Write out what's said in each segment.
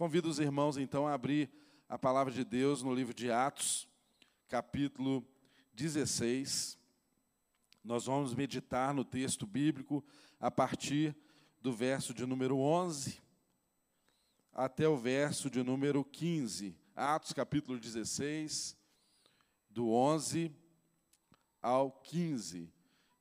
Convido os irmãos, então, a abrir a palavra de Deus no livro de Atos, capítulo 16. Nós vamos meditar no texto bíblico a partir do verso de número 11 até o verso de número 15. Atos, capítulo 16, do 11 ao 15.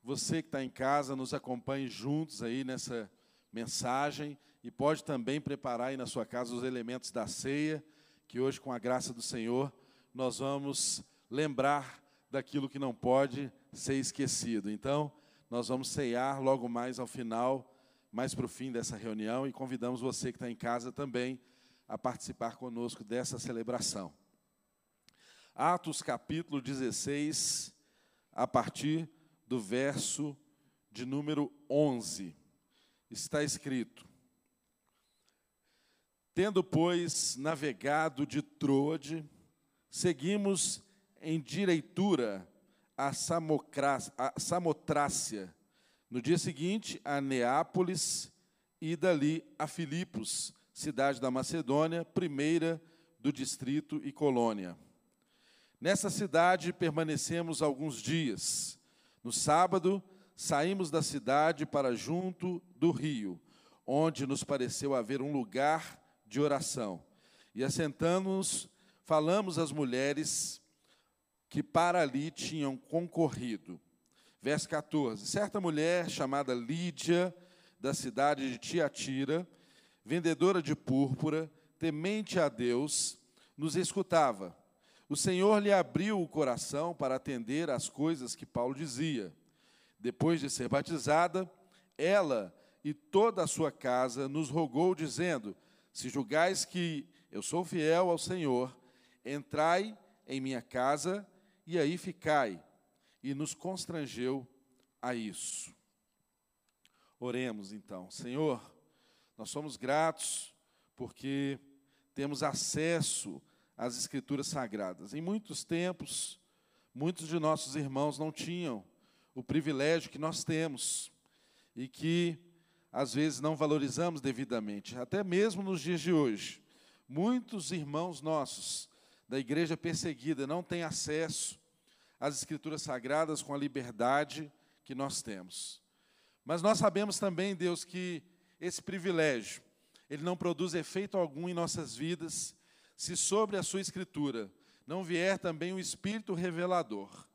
Você que está em casa, nos acompanhe juntos aí nessa mensagem e pode também preparar aí na sua casa os elementos da ceia, que hoje, com a graça do Senhor, nós vamos lembrar daquilo que não pode ser esquecido. Então, nós vamos ceiar logo mais ao final, mais para o fim dessa reunião, e convidamos você que está em casa também a participar conosco dessa celebração. Atos capítulo 16, a partir do verso de número 11, está escrito: Tendo, pois, navegado de Troade, seguimos em direitura a, a Samotrácia. No dia seguinte, a Neápolis e dali a Filipos, cidade da Macedônia, primeira do distrito e colônia. Nessa cidade permanecemos alguns dias. No sábado, saímos da cidade para junto do rio, onde nos pareceu haver um lugar de oração. E assentando-nos, falamos às mulheres que para ali tinham concorrido. Verso 14: Certa mulher chamada Lídia, da cidade de Tiatira, vendedora de púrpura, temente a Deus, nos escutava. O Senhor lhe abriu o coração para atender às coisas que Paulo dizia. Depois de ser batizada, ela e toda a sua casa nos rogou, dizendo: se julgais que eu sou fiel ao Senhor, entrai em minha casa e aí ficai. E nos constrangeu a isso. Oremos então. Senhor, nós somos gratos porque temos acesso às Escrituras Sagradas. Em muitos tempos, muitos de nossos irmãos não tinham o privilégio que nós temos e que às vezes não valorizamos devidamente, até mesmo nos dias de hoje. Muitos irmãos nossos da igreja perseguida não têm acesso às escrituras sagradas com a liberdade que nós temos. Mas nós sabemos também, Deus, que esse privilégio, ele não produz efeito algum em nossas vidas se sobre a sua escritura não vier também o espírito revelador.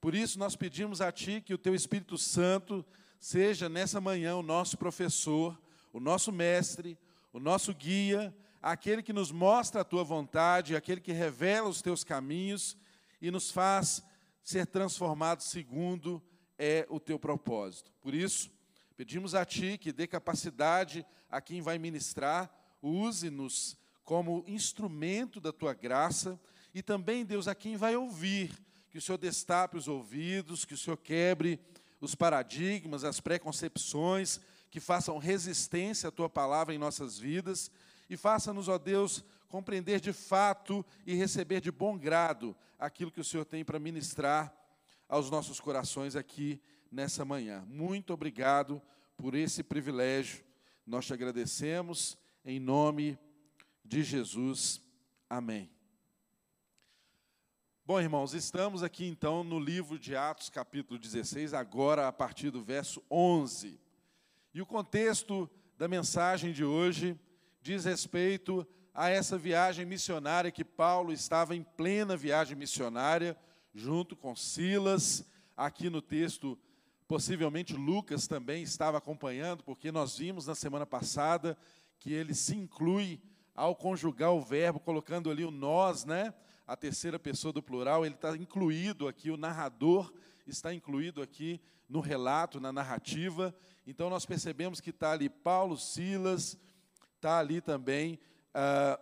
Por isso nós pedimos a ti que o teu Espírito Santo seja nessa manhã o nosso professor, o nosso mestre, o nosso guia, aquele que nos mostra a tua vontade, aquele que revela os teus caminhos e nos faz ser transformados segundo é o teu propósito. Por isso, pedimos a ti que dê capacidade a quem vai ministrar, use-nos como instrumento da tua graça e também, Deus, a quem vai ouvir, que o Senhor destape os ouvidos, que o Senhor quebre os paradigmas, as preconcepções, que façam resistência à tua palavra em nossas vidas e faça-nos, ó Deus, compreender de fato e receber de bom grado aquilo que o Senhor tem para ministrar aos nossos corações aqui nessa manhã. Muito obrigado por esse privilégio. Nós te agradecemos em nome de Jesus. Amém. Bom, irmãos, estamos aqui então no livro de Atos, capítulo 16, agora a partir do verso 11. E o contexto da mensagem de hoje diz respeito a essa viagem missionária que Paulo estava em plena viagem missionária, junto com Silas. Aqui no texto, possivelmente Lucas também estava acompanhando, porque nós vimos na semana passada que ele se inclui ao conjugar o verbo, colocando ali o nós, né? A terceira pessoa do plural, ele está incluído aqui, o narrador está incluído aqui no relato, na narrativa. Então nós percebemos que está ali Paulo, Silas, está ali também, está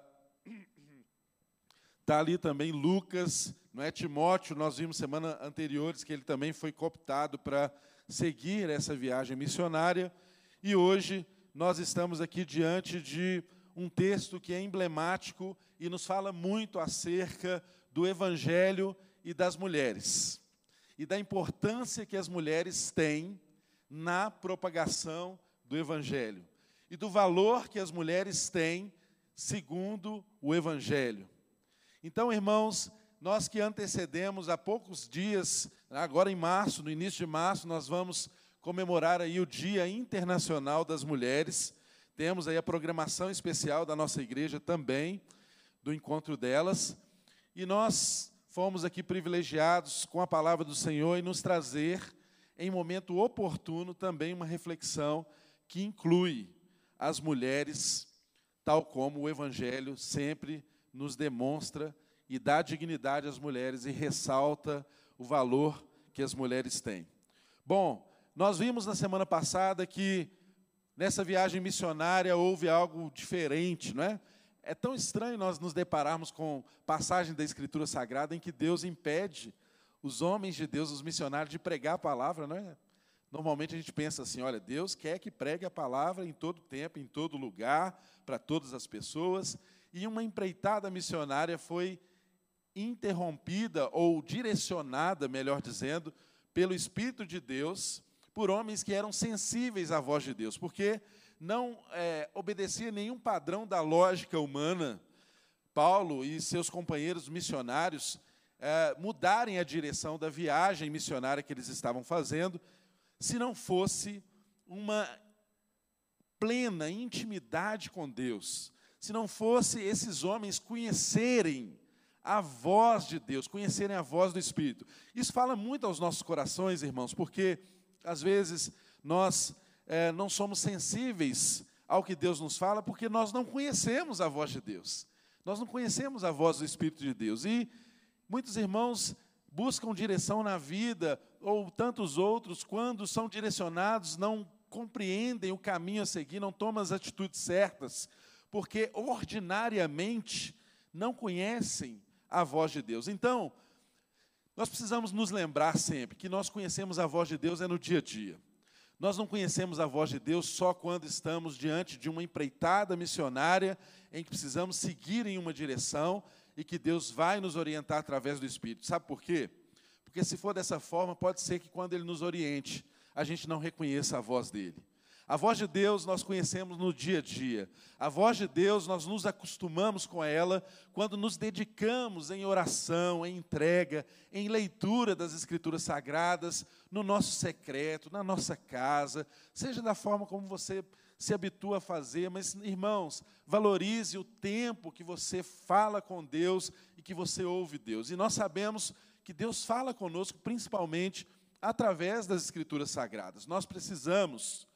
ah, ali também Lucas, não é Timóteo, nós vimos semana anteriores que ele também foi cooptado para seguir essa viagem missionária. E hoje nós estamos aqui diante de um texto que é emblemático e nos fala muito acerca do Evangelho e das mulheres, e da importância que as mulheres têm na propagação do Evangelho, e do valor que as mulheres têm segundo o Evangelho. Então, irmãos, nós que antecedemos há poucos dias, agora em março, no início de março, nós vamos comemorar aí o Dia Internacional das Mulheres. Temos aí a programação especial da nossa igreja também, do encontro delas. E nós fomos aqui privilegiados com a palavra do Senhor e nos trazer, em momento oportuno, também uma reflexão que inclui as mulheres, tal como o Evangelho sempre nos demonstra e dá dignidade às mulheres e ressalta o valor que as mulheres têm. Bom, nós vimos na semana passada que nessa viagem missionária houve algo diferente, não é? É tão estranho nós nos depararmos com passagem da Escritura Sagrada em que Deus impede os homens de Deus, os missionários, de pregar a palavra, não é? Normalmente a gente pensa assim: olha, Deus quer que pregue a palavra em todo tempo, em todo lugar, para todas as pessoas, e uma empreitada missionária foi interrompida ou direcionada, melhor dizendo, pelo Espírito de Deus, por homens que eram sensíveis à voz de Deus, porque não é, obedecia nenhum padrão da lógica humana. Paulo e seus companheiros missionários é, mudarem a direção da viagem missionária que eles estavam fazendo, se não fosse uma plena intimidade com Deus, se não fosse esses homens conhecerem a voz de Deus, conhecerem a voz do Espírito. Isso fala muito aos nossos corações, irmãos, porque às vezes nós é, não somos sensíveis ao que Deus nos fala, porque nós não conhecemos a voz de Deus. Nós não conhecemos a voz do Espírito de Deus. E muitos irmãos buscam direção na vida, ou tantos outros, quando são direcionados, não compreendem o caminho a seguir, não tomam as atitudes certas, porque ordinariamente não conhecem a voz de Deus. Então, nós precisamos nos lembrar sempre que nós conhecemos a voz de Deus é no dia a dia. Nós não conhecemos a voz de Deus só quando estamos diante de uma empreitada missionária em que precisamos seguir em uma direção e que Deus vai nos orientar através do Espírito. Sabe por quê? Porque se for dessa forma, pode ser que quando Ele nos oriente, a gente não reconheça a voz dele. A voz de Deus nós conhecemos no dia a dia. A voz de Deus nós nos acostumamos com ela quando nos dedicamos em oração, em entrega, em leitura das Escrituras Sagradas, no nosso secreto, na nossa casa, seja da forma como você se habitua a fazer, mas irmãos, valorize o tempo que você fala com Deus e que você ouve Deus. E nós sabemos que Deus fala conosco principalmente através das Escrituras Sagradas. Nós precisamos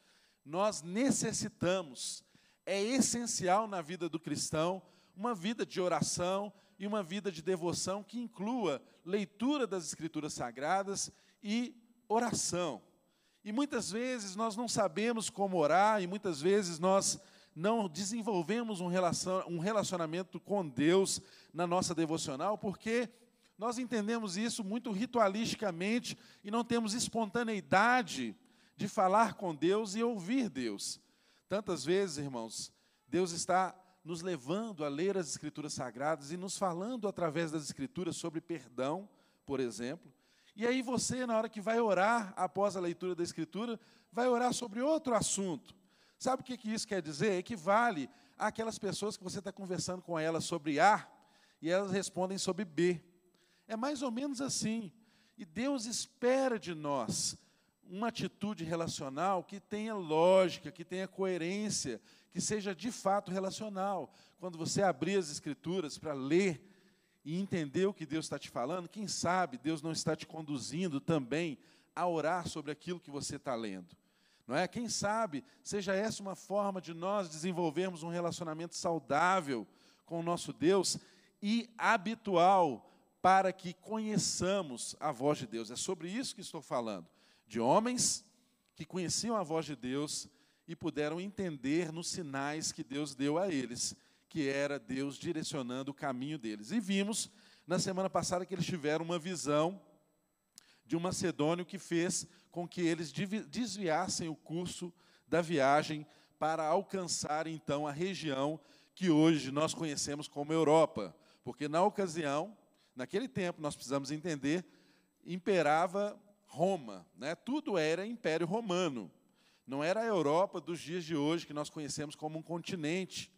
nós necessitamos, é essencial na vida do cristão, uma vida de oração e uma vida de devoção que inclua leitura das Escrituras Sagradas e oração. E muitas vezes nós não sabemos como orar, e muitas vezes nós não desenvolvemos um relacionamento com Deus na nossa devocional, porque nós entendemos isso muito ritualisticamente e não temos espontaneidade de falar com Deus e ouvir Deus. Tantas vezes, irmãos, Deus está nos levando a ler as Escrituras Sagradas e nos falando através das Escrituras sobre perdão, por exemplo. E aí você, na hora que vai orar após a leitura da Escritura, vai orar sobre outro assunto. Sabe o que, isso quer dizer? Equivale àquelas pessoas que você está conversando com elas sobre A e elas respondem sobre B. É mais ou menos assim. E Deus espera de nós uma atitude relacional que tenha lógica, que tenha coerência, que seja de fato relacional. Quando você abrir as Escrituras para ler e entender o que Deus está te falando, quem sabe Deus não está te conduzindo também a orar sobre aquilo que você está lendo. Não é? Quem sabe seja essa uma forma de nós desenvolvermos um relacionamento saudável com o nosso Deus e habitual para que conheçamos a voz de Deus. É sobre isso que estou falando de homens que conheciam a voz de Deus e puderam entender nos sinais que Deus deu a eles, que era Deus direcionando o caminho deles. E vimos na semana passada que eles tiveram uma visão de um macedônio que fez com que eles desviassem o curso da viagem para alcançar então a região que hoje nós conhecemos como Europa, porque na ocasião, naquele tempo, nós precisamos entender, imperava Roma, né? tudo era Império Romano. Não era a Europa dos dias de hoje, que nós conhecemos como um continente.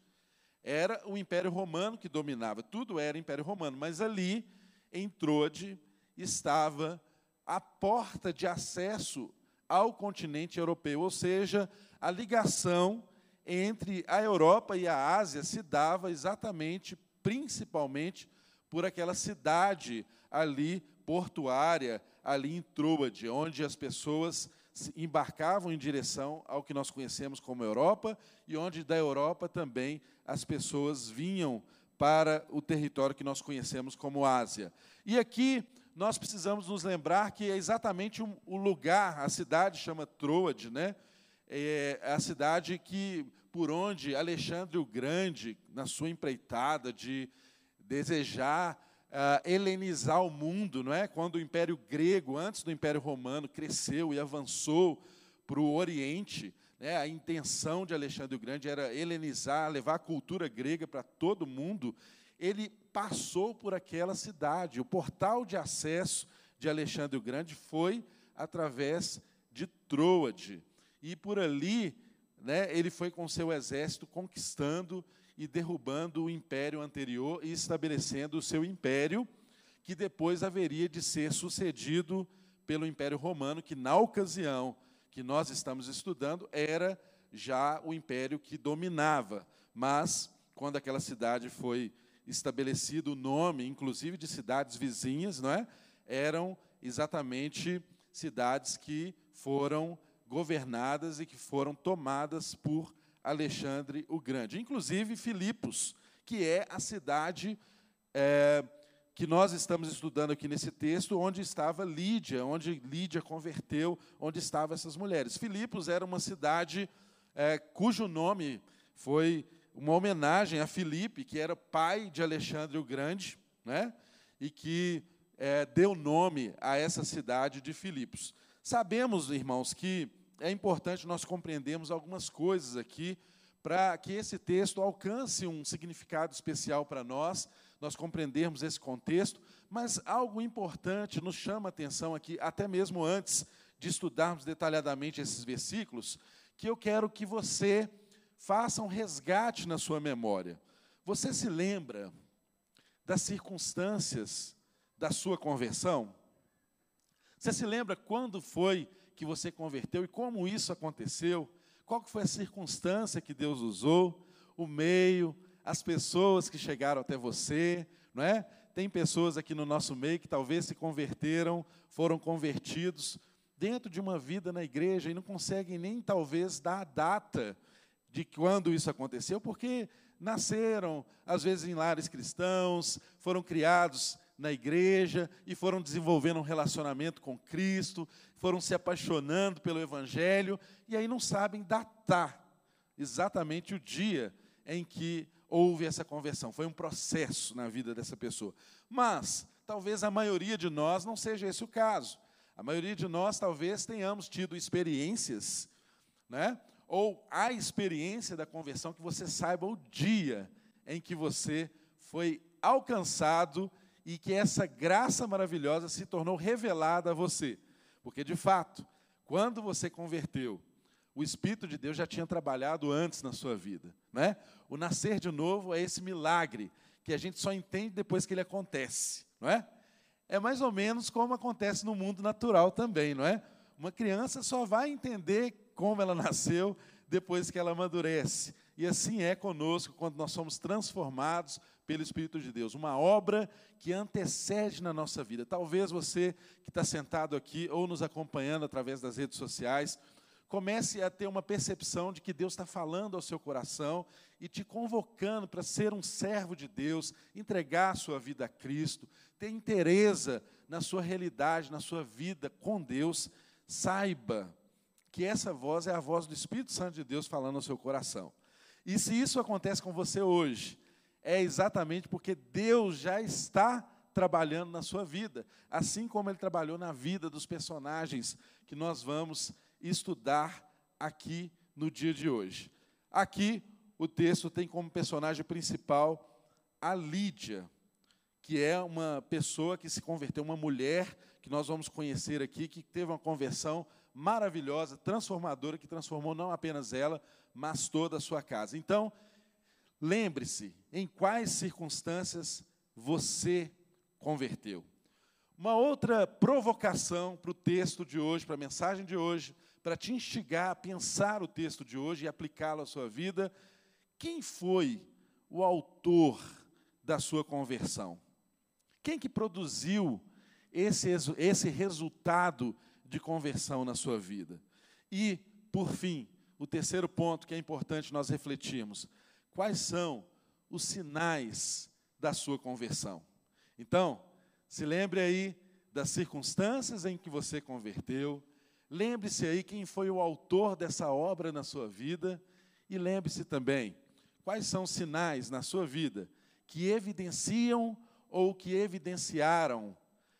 Era o Império Romano que dominava, tudo era Império Romano, mas ali, em Trode, estava a porta de acesso ao continente europeu, ou seja, a ligação entre a Europa e a Ásia se dava exatamente, principalmente, por aquela cidade ali portuária, ali em Troade, onde as pessoas embarcavam em direção ao que nós conhecemos como Europa e onde da Europa também as pessoas vinham para o território que nós conhecemos como Ásia. E aqui nós precisamos nos lembrar que é exatamente o lugar, a cidade chama Troade, né? É a cidade que por onde Alexandre o Grande, na sua empreitada de desejar uh, helenizar o mundo, não é? Quando o Império Grego, antes do Império Romano, cresceu e avançou para o Oriente, né? A intenção de Alexandre o Grande era helenizar, levar a cultura grega para todo mundo ele passou por aquela cidade. O portal de acesso de Alexandre o Grande foi através de Troade. E por ali, né, ele foi com seu exército conquistando e derrubando o império anterior e estabelecendo o seu império, que depois haveria de ser sucedido pelo Império Romano, que na ocasião que nós estamos estudando era já o império que dominava. Mas quando aquela cidade foi estabelecido o nome, inclusive de cidades vizinhas, não é? Eram exatamente cidades que foram governadas e que foram tomadas por Alexandre o Grande, inclusive Filipos, que é a cidade é, que nós estamos estudando aqui nesse texto, onde estava Lídia, onde Lídia converteu, onde estavam essas mulheres. Filipos era uma cidade é, cujo nome foi uma homenagem a Filipe, que era pai de Alexandre o Grande, né? e que é, deu nome a essa cidade de Filipos. Sabemos, irmãos, que é importante nós compreendermos algumas coisas aqui para que esse texto alcance um significado especial para nós, nós compreendermos esse contexto, mas algo importante nos chama a atenção aqui, até mesmo antes de estudarmos detalhadamente esses versículos, que eu quero que você faça um resgate na sua memória. Você se lembra das circunstâncias da sua conversão? Você se lembra quando foi que você converteu e como isso aconteceu? Qual foi a circunstância que Deus usou? O meio, as pessoas que chegaram até você, não é? Tem pessoas aqui no nosso meio que talvez se converteram, foram convertidos dentro de uma vida na igreja e não conseguem nem talvez dar a data de quando isso aconteceu, porque nasceram, às vezes, em lares cristãos, foram criados na igreja e foram desenvolvendo um relacionamento com Cristo, foram se apaixonando pelo Evangelho, e aí não sabem datar exatamente o dia em que houve essa conversão. Foi um processo na vida dessa pessoa. Mas, talvez a maioria de nós não seja esse o caso. A maioria de nós talvez tenhamos tido experiências, né? ou a experiência da conversão, que você saiba o dia em que você foi alcançado e que essa graça maravilhosa se tornou revelada a você. Porque, de fato, quando você converteu, o Espírito de Deus já tinha trabalhado antes na sua vida. Né? O nascer de novo é esse milagre que a gente só entende depois que ele acontece. Não é? é mais ou menos como acontece no mundo natural também, não é? Uma criança só vai entender como ela nasceu depois que ela amadurece. E assim é conosco quando nós somos transformados pelo Espírito de Deus. Uma obra que antecede na nossa vida. Talvez você que está sentado aqui ou nos acompanhando através das redes sociais, comece a ter uma percepção de que Deus está falando ao seu coração e te convocando para ser um servo de Deus, entregar a sua vida a Cristo, ter interesse na sua realidade, na sua vida com Deus. Saiba que essa voz é a voz do Espírito Santo de Deus falando no seu coração. E se isso acontece com você hoje, é exatamente porque Deus já está trabalhando na sua vida, assim como ele trabalhou na vida dos personagens que nós vamos estudar aqui no dia de hoje. Aqui o texto tem como personagem principal a Lídia, que é uma pessoa que se converteu, uma mulher que nós vamos conhecer aqui, que teve uma conversão maravilhosa, transformadora, que transformou não apenas ela, mas toda a sua casa. Então, lembre-se em quais circunstâncias você converteu. Uma outra provocação para o texto de hoje, para a mensagem de hoje, para te instigar a pensar o texto de hoje e aplicá-lo à sua vida, quem foi o autor da sua conversão? Quem que produziu esse, esse resultado de conversão na sua vida? E, por fim, o terceiro ponto que é importante nós refletirmos: quais são os sinais da sua conversão? Então, se lembre aí das circunstâncias em que você converteu, lembre-se aí quem foi o autor dessa obra na sua vida, e lembre-se também quais são os sinais na sua vida que evidenciam ou que evidenciaram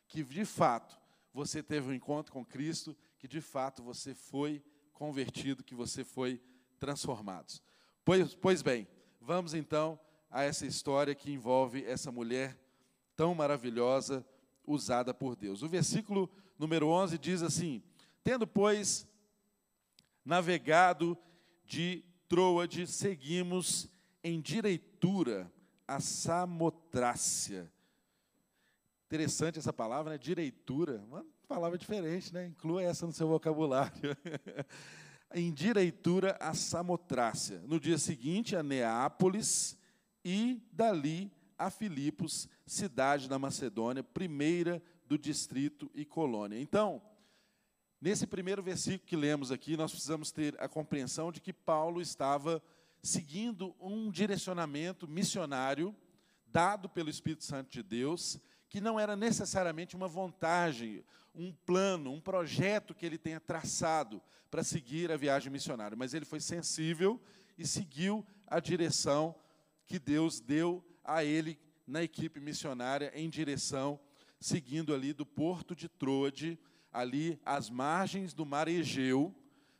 que de fato você teve um encontro com Cristo, que de fato você foi convertido, que você foi transformado. Pois, pois bem, vamos então a essa história que envolve essa mulher tão maravilhosa usada por Deus. O versículo número 11 diz assim: Tendo, pois, navegado de Troade, seguimos em direitura a Samotrácia. Interessante essa palavra, né? Direitura. Uma palavra diferente, né? Inclua essa no seu vocabulário. em direitura a Samotrácia. No dia seguinte, a Neápolis e dali a Filipos, cidade da Macedônia, primeira do distrito e colônia. Então, nesse primeiro versículo que lemos aqui, nós precisamos ter a compreensão de que Paulo estava seguindo um direcionamento missionário dado pelo Espírito Santo de Deus, que não era necessariamente uma vontade, um plano, um projeto que ele tenha traçado para seguir a viagem missionária, mas ele foi sensível e seguiu a direção que Deus deu a ele na equipe missionária em direção, seguindo ali do porto de Troade, ali às margens do Mar Egeu,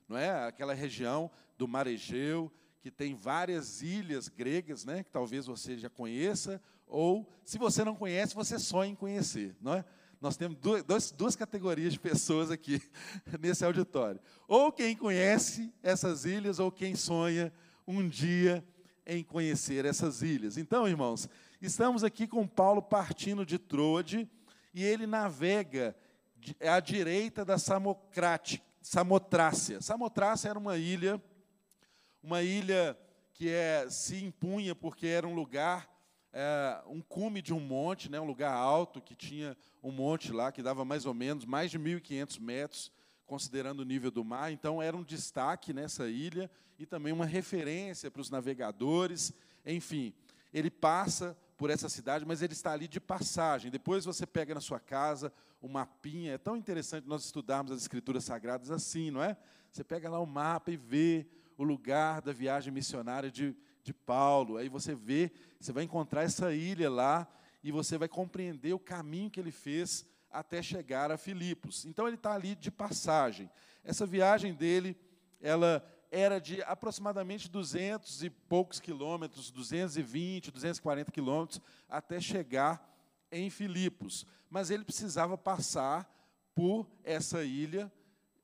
não é? Aquela região do Mar Egeu, que tem várias ilhas gregas, né, que talvez você já conheça, ou, se você não conhece, você sonha em conhecer. Não é? Nós temos duas, duas categorias de pessoas aqui nesse auditório. Ou quem conhece essas ilhas, ou quem sonha um dia em conhecer essas ilhas. Então, irmãos, estamos aqui com Paulo partindo de Troade, e ele navega à direita da Samotrácia. Samotrácia era uma ilha uma ilha que é, se impunha porque era um lugar, é, um cume de um monte, né, um lugar alto, que tinha um monte lá que dava mais ou menos mais de 1.500 metros, considerando o nível do mar. Então, era um destaque nessa ilha e também uma referência para os navegadores. Enfim, ele passa por essa cidade, mas ele está ali de passagem. Depois você pega na sua casa o mapinha. É tão interessante nós estudarmos as escrituras sagradas assim, não é? Você pega lá o mapa e vê o lugar da viagem missionária de, de Paulo. Aí você vê, você vai encontrar essa ilha lá e você vai compreender o caminho que ele fez até chegar a Filipos. Então ele está ali de passagem. Essa viagem dele, ela era de aproximadamente 200 e poucos quilômetros, 220, 240 quilômetros, até chegar em Filipos. Mas ele precisava passar por essa ilha,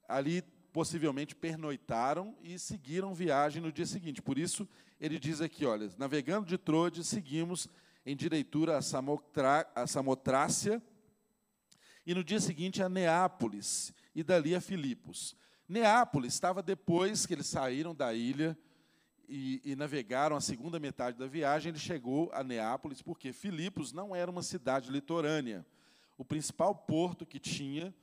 ali possivelmente pernoitaram e seguiram viagem no dia seguinte. Por isso, ele diz aqui, olha, navegando de Troade, seguimos em direitura a, a Samotrácia, e no dia seguinte a Neápolis, e dali a Filipos. Neápolis estava depois que eles saíram da ilha e, e, navegaram a segunda metade da viagem, ele chegou a Neápolis, porque Filipos não era uma cidade litorânea. O principal porto que tinha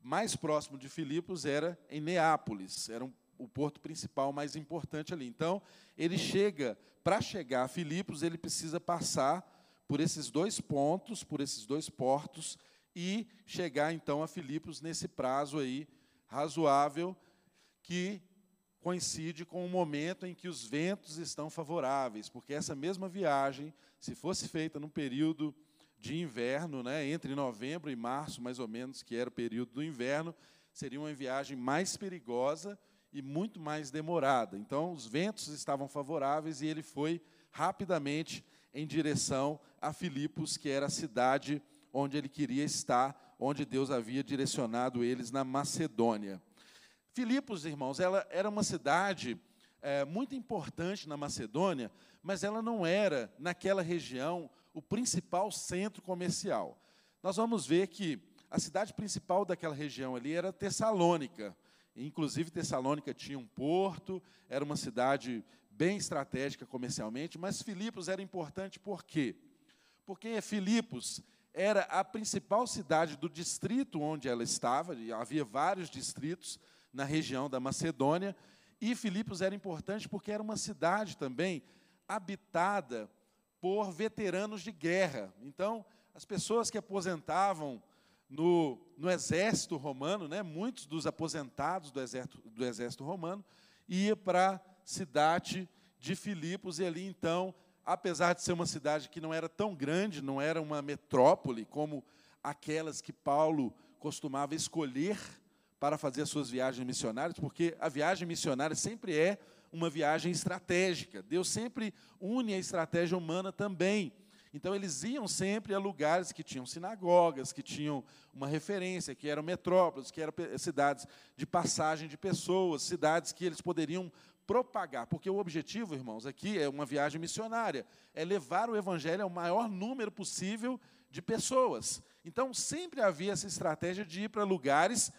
mais próximo de Filipos era em Neápolis, era um, o porto principal mais importante ali. Então, ele chega, para chegar a Filipos, ele precisa passar por esses dois pontos, por esses dois portos, e chegar então a Filipos nesse prazo aí razoável, que coincide com o momento em que os ventos estão favoráveis, porque essa mesma viagem, se fosse feita num período de inverno, né, entre novembro e março, mais ou menos, que era o período do inverno, seria uma viagem mais perigosa e muito mais demorada. Então, os ventos estavam favoráveis e ele foi rapidamente em direção a Filipos, que era a cidade onde ele queria estar, onde Deus havia direcionado eles na Macedônia. Filipos, irmãos, ela era uma cidade é, muito importante na Macedônia, mas ela não era, naquela região, o principal centro comercial. Nós vamos ver que a cidade principal daquela região ali era Tessalônica. Inclusive, Tessalônica tinha um porto, era uma cidade bem estratégica comercialmente, mas Filipos era importante por quê? Porque Filipos era a principal cidade do distrito onde ela estava, e havia vários distritos na região da Macedônia, e Filipos era importante porque era uma cidade também habitada por veteranos de guerra. Então, as pessoas que aposentavam no, no exército romano, né, muitos dos aposentados do exército, do exército romano, ia para a cidade de Filipos, e ali então, apesar de ser uma cidade que não era tão grande, não era uma metrópole como aquelas que Paulo costumava escolher para fazer as suas viagens missionárias, porque a viagem missionária sempre é uma viagem estratégica. Deus sempre une a estratégia humana também. Então, eles iam sempre a lugares que tinham sinagogas, que tinham uma referência, que eram metrópoles, que eram cidades de passagem de pessoas, cidades que eles poderiam propagar, porque o objetivo, irmãos, aqui é uma viagem missionária, é levar o evangelho ao maior número possível de pessoas. Então, sempre havia essa estratégia de ir para lugares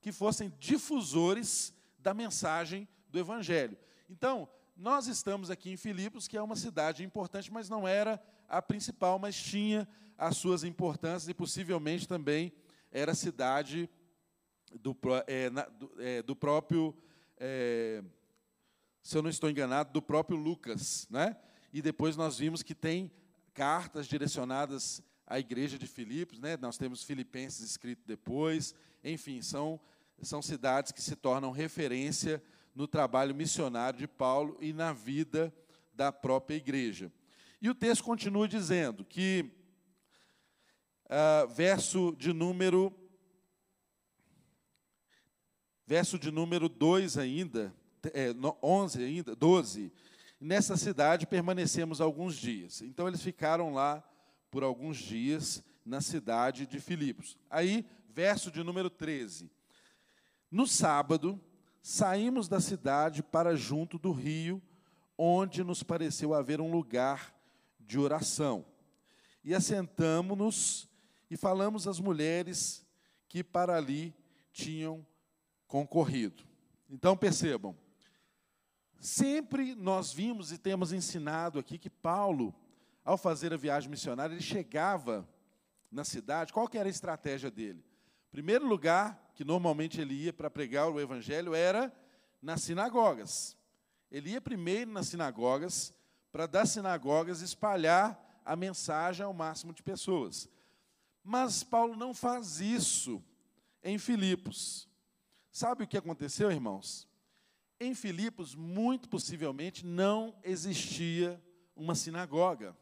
que fossem difusores da mensagem do evangelho. Então, nós estamos aqui em Filipos, que é uma cidade importante, mas não era a principal, mas tinha as suas importâncias e possivelmente também era cidade do, é, na, do, é, do próprio, é, se eu não estou enganado, do próprio Lucas. Né? E depois nós vimos que tem cartas direcionadas à igreja de Filipos, né? nós temos Filipenses escrito depois, enfim, são, são cidades que se tornam referência no trabalho missionário de Paulo e na vida da própria igreja. E o texto continua dizendo que, uh, verso de número. Verso de número 2 ainda, é, 11 ainda, 12. Nessa cidade permanecemos alguns dias. Então eles ficaram lá por alguns dias na cidade de Filipos. Aí, verso de número 13. No sábado, saímos da cidade para junto do rio, onde nos pareceu haver um lugar de oração. E assentamo-nos e falamos às mulheres que para ali tinham concorrido. Então percebam, sempre nós vimos e temos ensinado aqui que Paulo, ao fazer a viagem missionária, ele chegava na cidade, qual que era a estratégia dele? Primeiro lugar que normalmente ele ia para pregar o evangelho era nas sinagogas. Ele ia primeiro nas sinagogas para das sinagogas espalhar a mensagem ao máximo de pessoas. Mas Paulo não faz isso em Filipos. Sabe o que aconteceu, irmãos? Em Filipos, muito possivelmente, não existia uma sinagoga.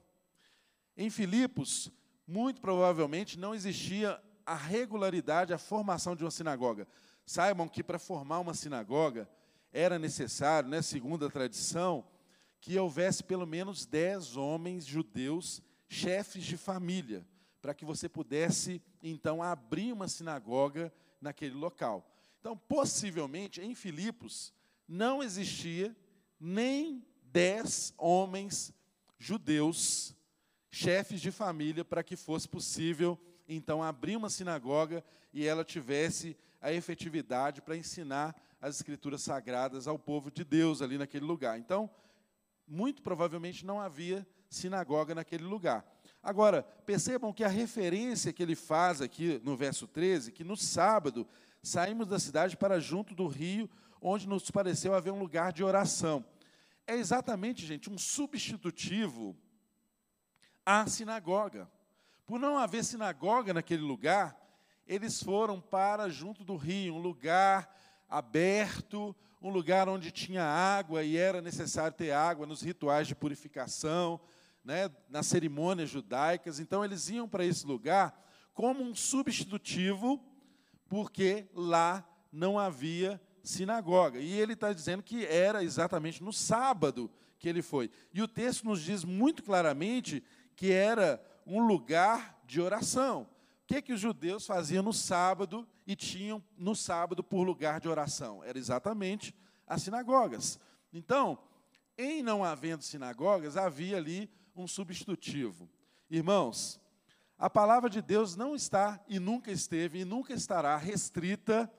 Em Filipos, muito provavelmente, não existia a regularidade, a formação de uma sinagoga. Saibam que para formar uma sinagoga era necessário, né, segundo a tradição, que houvesse pelo menos dez homens judeus, chefes de família, para que você pudesse, então, abrir uma sinagoga naquele local. Então, possivelmente, em Filipos, não existia nem dez homens judeus, chefes de família, para que fosse possível, então, abrir uma sinagoga e ela tivesse a efetividade para ensinar as escrituras sagradas ao povo de Deus ali naquele lugar. Então, muito provavelmente não havia sinagoga naquele lugar. Agora, percebam que a referência que ele faz aqui no verso 13, que no sábado saímos da cidade para junto do rio, onde nos pareceu haver um lugar de oração. É exatamente, gente, um substitutivo à sinagoga. Por não haver sinagoga naquele lugar, eles foram para junto do rio, um lugar aberto, um lugar onde tinha água e era necessário ter água nos rituais de purificação, né, nas cerimônias judaicas. Então, eles iam para esse lugar como um substitutivo, porque lá não havia sinagoga. E ele está dizendo que era exatamente no sábado que ele foi. E o texto nos diz muito claramente que era um lugar de oração. O que, que os judeus faziam no sábado e tinham no sábado por lugar de oração? Era exatamente as sinagogas. Então, em não havendo sinagogas, havia ali um substitutivo. Irmãos, a palavra de Deus não está e nunca esteve e nunca estará restrita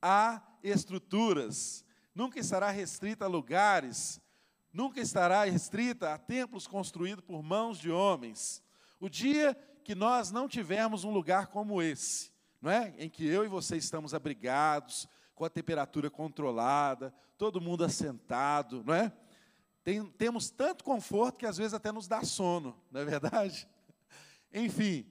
a estruturas, nunca estará restrita a lugares, nunca estará restrita a templos construídos por mãos de homens. O dia que nós não tivermos um lugar como esse, não é? Em que eu e você estamos abrigados, com a temperatura controlada, todo mundo assentado, não é? Tem, temos tanto conforto que às vezes até nos dá sono, não é verdade? Enfim,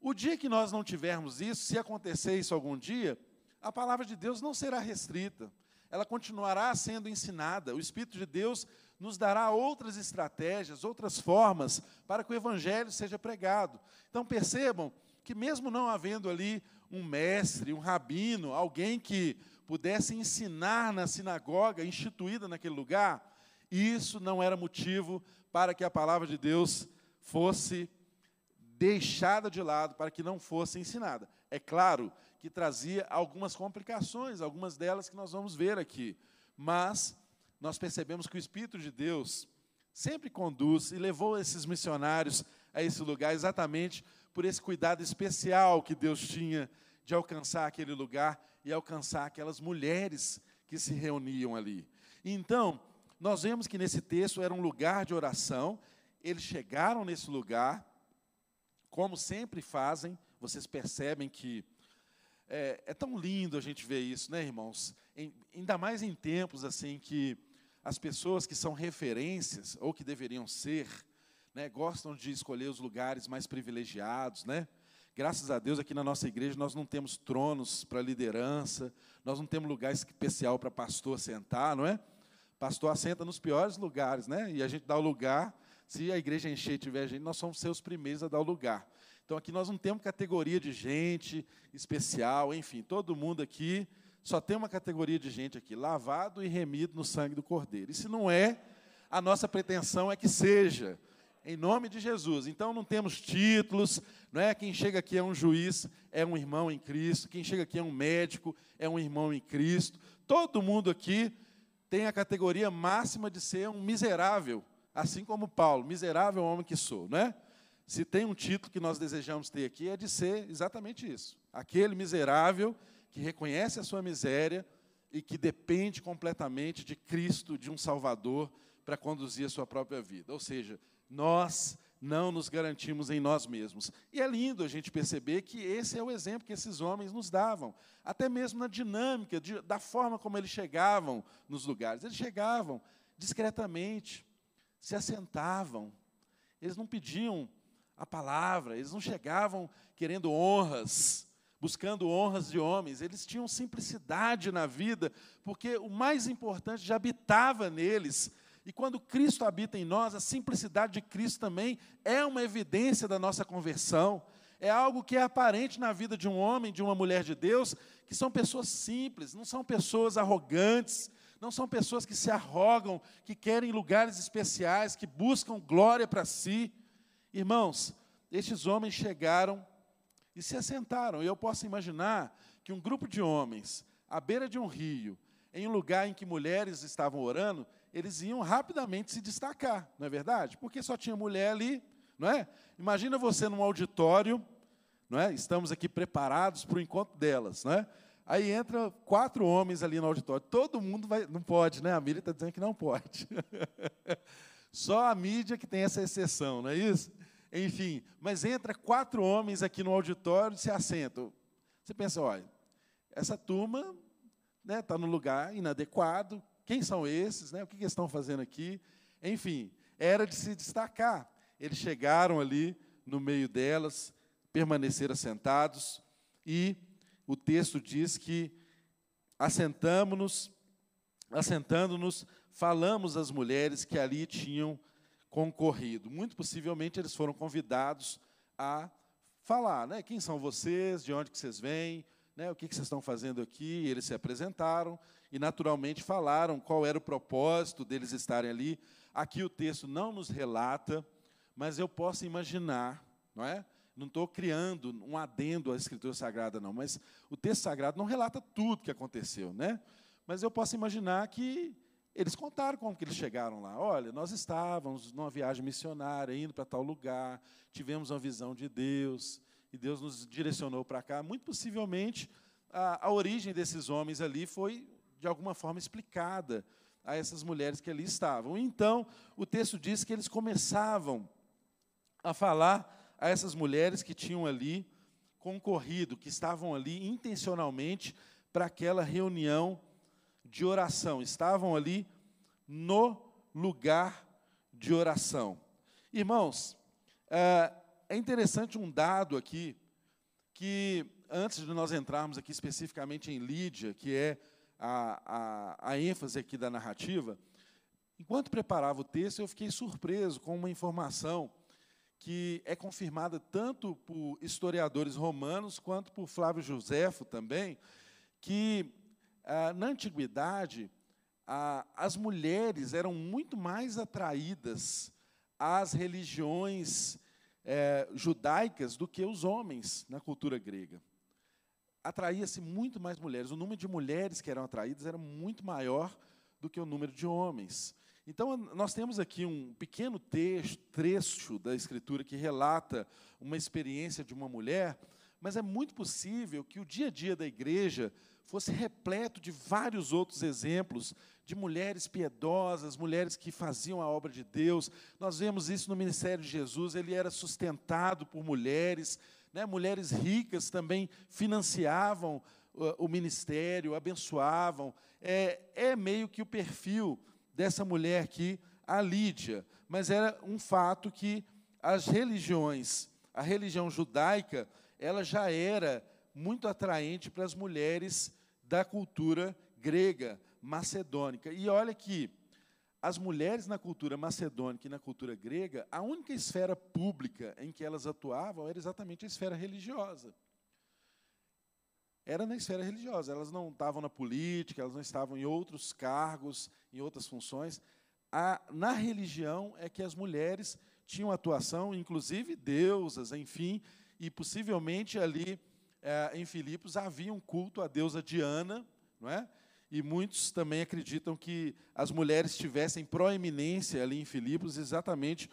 o dia que nós não tivermos isso, se acontecer isso algum dia, a palavra de Deus não será restrita, ela continuará sendo ensinada. O Espírito de Deus nos dará outras estratégias, outras formas para que o Evangelho seja pregado. Então percebam que, mesmo não havendo ali um mestre, um rabino, alguém que pudesse ensinar na sinagoga instituída naquele lugar, isso não era motivo para que a palavra de Deus fosse deixada de lado, para que não fosse ensinada. É claro que trazia algumas complicações, algumas delas que nós vamos ver aqui, mas nós percebemos que o Espírito de Deus sempre conduz e levou esses missionários a esse lugar exatamente por esse cuidado especial que Deus tinha de alcançar aquele lugar e alcançar aquelas mulheres que se reuniam ali. Então, nós vemos que nesse texto era um lugar de oração, eles chegaram nesse lugar, como sempre fazem, vocês percebem que é, é tão lindo a gente ver isso, né, irmãos? Em, ainda mais em tempos assim que as pessoas que são referências, ou que deveriam ser, né, gostam de escolher os lugares mais privilegiados, né? Graças a Deus, aqui na nossa igreja, nós não temos tronos para liderança, nós não temos lugar especial para pastor sentar, não é? Pastor assenta nos piores lugares, né? E a gente dá o lugar. Se a igreja encher e tiver gente, nós somos seus primeiros a dar o lugar. Então aqui nós não temos categoria de gente especial, enfim, todo mundo aqui só tem uma categoria de gente aqui, lavado e remido no sangue do Cordeiro. E se não é, a nossa pretensão é que seja, em nome de Jesus. Então não temos títulos, não é? Quem chega aqui é um juiz, é um irmão em Cristo. Quem chega aqui é um médico, é um irmão em Cristo. Todo mundo aqui tem a categoria máxima de ser um miserável, assim como Paulo, miserável homem que sou, não é? Se tem um título que nós desejamos ter aqui, é de ser exatamente isso. Aquele miserável que reconhece a sua miséria e que depende completamente de Cristo, de um Salvador, para conduzir a sua própria vida. Ou seja, nós não nos garantimos em nós mesmos. E é lindo a gente perceber que esse é o exemplo que esses homens nos davam, até mesmo na dinâmica, de, da forma como eles chegavam nos lugares. Eles chegavam discretamente, se assentavam, eles não pediam a palavra, eles não chegavam querendo honras, buscando honras de homens, eles tinham simplicidade na vida, porque o mais importante já habitava neles, e quando Cristo habita em nós, a simplicidade de Cristo também é uma evidência da nossa conversão. É algo que é aparente na vida de um homem, de uma mulher de Deus, que são pessoas simples, não são pessoas arrogantes, não são pessoas que se arrogam, que querem lugares especiais, que buscam glória para si. Irmãos, estes homens chegaram e se assentaram. E eu posso imaginar que um grupo de homens, à beira de um rio, em um lugar em que mulheres estavam orando, eles iam rapidamente se destacar, não é verdade? Porque só tinha mulher ali, não é? Imagina você num auditório, não é? Estamos aqui preparados para o encontro delas, não é? Aí entra quatro homens ali no auditório. Todo mundo vai, não pode, né? A mídia está dizendo que não pode. Só a mídia que tem essa exceção, não é isso? Enfim, mas entra quatro homens aqui no auditório e se assentam. Você pensa, olha, essa turma está né, tá no lugar inadequado, quem são esses? Né? O que, que estão fazendo aqui? Enfim, era de se destacar. Eles chegaram ali no meio delas, permaneceram sentados, e o texto diz que assentamos-nos, assentando-nos, falamos às mulheres que ali tinham concorrido. Muito possivelmente eles foram convidados a falar, né? Quem são vocês? De onde que vocês vêm? Né? O que, que vocês estão fazendo aqui? E eles se apresentaram e naturalmente falaram qual era o propósito deles estarem ali. Aqui o texto não nos relata, mas eu posso imaginar, não é? Não estou criando um adendo à Escritura Sagrada, não, mas o texto sagrado não relata tudo que aconteceu, né? Mas eu posso imaginar que eles contaram como que eles chegaram lá. Olha, nós estávamos numa viagem missionária, indo para tal lugar, tivemos uma visão de Deus, e Deus nos direcionou para cá. Muito possivelmente, a, a origem desses homens ali foi, de alguma forma, explicada a essas mulheres que ali estavam. Então, o texto diz que eles começavam a falar a essas mulheres que tinham ali concorrido, que estavam ali intencionalmente para aquela reunião de oração, estavam ali no lugar de oração. Irmãos, é, é interessante um dado aqui, que antes de nós entrarmos aqui especificamente em Lídia, que é a, a, a ênfase aqui da narrativa, enquanto preparava o texto, eu fiquei surpreso com uma informação que é confirmada tanto por historiadores romanos quanto por Flávio Josefo também, que ah, na antiguidade, ah, as mulheres eram muito mais atraídas às religiões eh, judaicas do que os homens na cultura grega. Atraía-se muito mais mulheres. O número de mulheres que eram atraídas era muito maior do que o número de homens. Então, nós temos aqui um pequeno texto, trecho da Escritura que relata uma experiência de uma mulher, mas é muito possível que o dia a dia da igreja fosse repleto de vários outros exemplos de mulheres piedosas, mulheres que faziam a obra de Deus. Nós vemos isso no ministério de Jesus, ele era sustentado por mulheres, né? mulheres ricas também financiavam uh, o ministério, abençoavam. É, é meio que o perfil dessa mulher aqui, a Lídia, mas era um fato que as religiões, a religião judaica, ela já era muito atraente para as mulheres da cultura grega, macedônica. E olha que as mulheres na cultura macedônica e na cultura grega, a única esfera pública em que elas atuavam era exatamente a esfera religiosa. Era na esfera religiosa, elas não estavam na política, elas não estavam em outros cargos, em outras funções. A, na religião é que as mulheres tinham atuação, inclusive deusas, enfim, e possivelmente ali é, em Filipos havia um culto à deusa Diana, não é? E muitos também acreditam que as mulheres tivessem proeminência ali em Filipos exatamente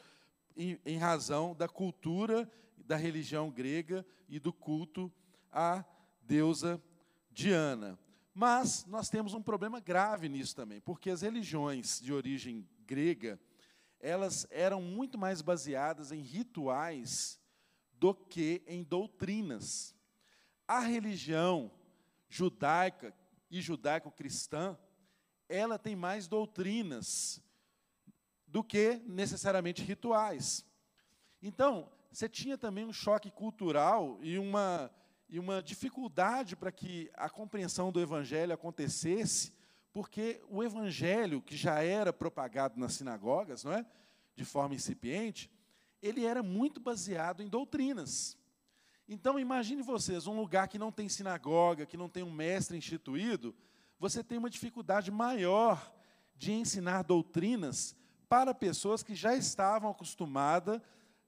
em, em razão da cultura da religião grega e do culto à deusa Diana. Mas nós temos um problema grave nisso também, porque as religiões de origem grega, elas eram muito mais baseadas em rituais do que em doutrinas. A religião judaica e judaico-cristã, ela tem mais doutrinas do que necessariamente rituais. Então, você tinha também um choque cultural e uma, e uma dificuldade para que a compreensão do evangelho acontecesse, porque o evangelho, que já era propagado nas sinagogas, não é? de forma incipiente, ele era muito baseado em doutrinas. Então, imagine vocês, um lugar que não tem sinagoga, que não tem um mestre instituído, você tem uma dificuldade maior de ensinar doutrinas para pessoas que já estavam acostumadas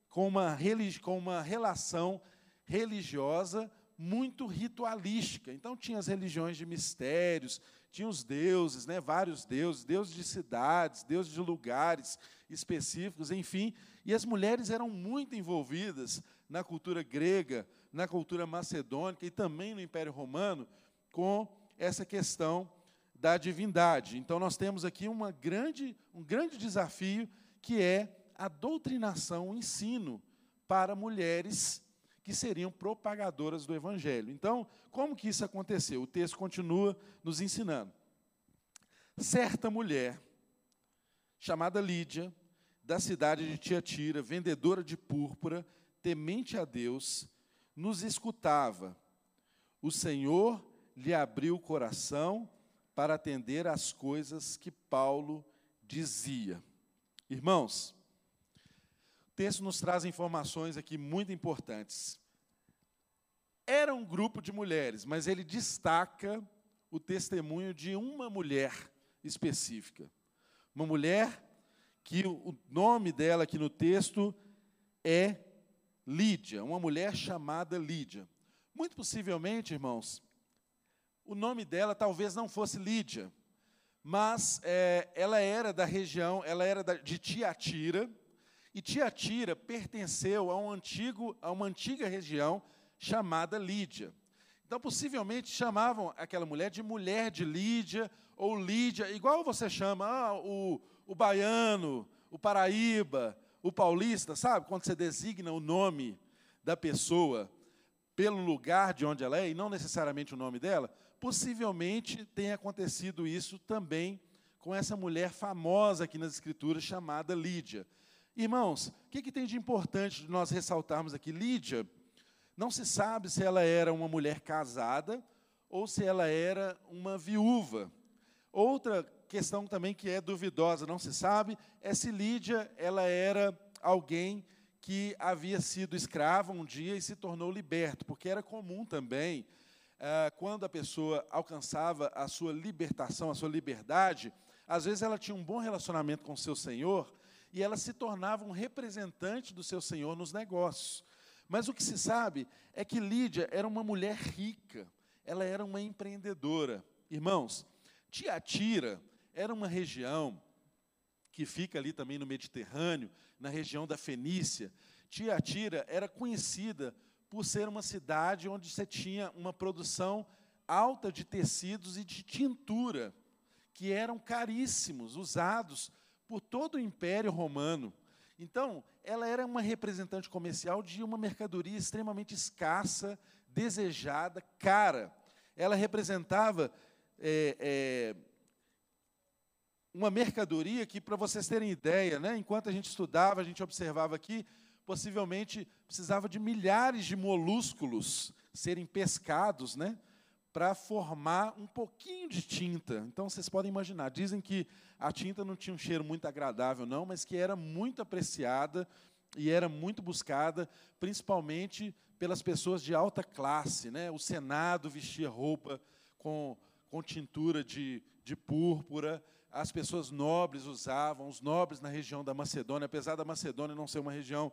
com uma, com uma relação religiosa muito ritualística. Então, tinha as religiões de mistérios, tinha os deuses, né, vários deuses, deuses de cidades, deuses de lugares específicos, enfim. E as mulheres eram muito envolvidas na cultura grega, na cultura macedônica e também no Império Romano com essa questão da divindade. Então nós temos aqui uma grande, um grande desafio que é a doutrinação, o ensino para mulheres que seriam propagadoras do evangelho. Então, como que isso aconteceu? O texto continua nos ensinando. Certa mulher chamada Lídia, da cidade de Tiatira, vendedora de púrpura, temente a Deus, nos escutava. O Senhor lhe abriu o coração para atender às coisas que Paulo dizia. Irmãos, o texto nos traz informações aqui muito importantes. Era um grupo de mulheres, mas ele destaca o testemunho de uma mulher específica. Uma mulher que o nome dela aqui no texto é Lídia, uma mulher chamada Lídia. Muito possivelmente, irmãos, o nome dela talvez não fosse Lídia, mas é, ela era da região, ela era da, de Tiatira, e Tiatira pertenceu a, um antigo, a uma antiga região chamada Lídia. Então, possivelmente, chamavam aquela mulher de mulher de Lídia, ou Lídia, igual você chama ah, o, o baiano, o paraíba, o paulista, sabe? Quando você designa o nome da pessoa pelo lugar de onde ela é, e não necessariamente o nome dela, possivelmente tenha acontecido isso também com essa mulher famosa aqui nas Escrituras, chamada Lídia. Irmãos, o que, que tem de importante nós ressaltarmos aqui? Lídia, não se sabe se ela era uma mulher casada ou se ela era uma viúva. Outra questão também que é duvidosa, não se sabe, é se Lídia ela era alguém que havia sido escrava um dia e se tornou liberto, porque era comum também ah, quando a pessoa alcançava a sua libertação, a sua liberdade, às vezes ela tinha um bom relacionamento com seu senhor e ela se tornava um representante do seu senhor nos negócios. Mas o que se sabe é que Lídia era uma mulher rica, ela era uma empreendedora. Irmãos, Tiatira era uma região que fica ali também no Mediterrâneo, na região da Fenícia. Tiatira era conhecida por ser uma cidade onde você tinha uma produção alta de tecidos e de tintura, que eram caríssimos, usados por todo o Império Romano. Então, ela era uma representante comercial de uma mercadoria extremamente escassa, desejada, cara. Ela representava é, é, uma mercadoria que, para vocês terem ideia, né, enquanto a gente estudava, a gente observava aqui, possivelmente precisava de milhares de molúsculos serem pescados, né, para formar um pouquinho de tinta. Então vocês podem imaginar, dizem que a tinta não tinha um cheiro muito agradável não, mas que era muito apreciada e era muito buscada, principalmente pelas pessoas de alta classe, né? O Senado vestia roupa com, com tintura de, de púrpura, as pessoas nobres usavam, os nobres na região da Macedônia, apesar da Macedônia não ser uma região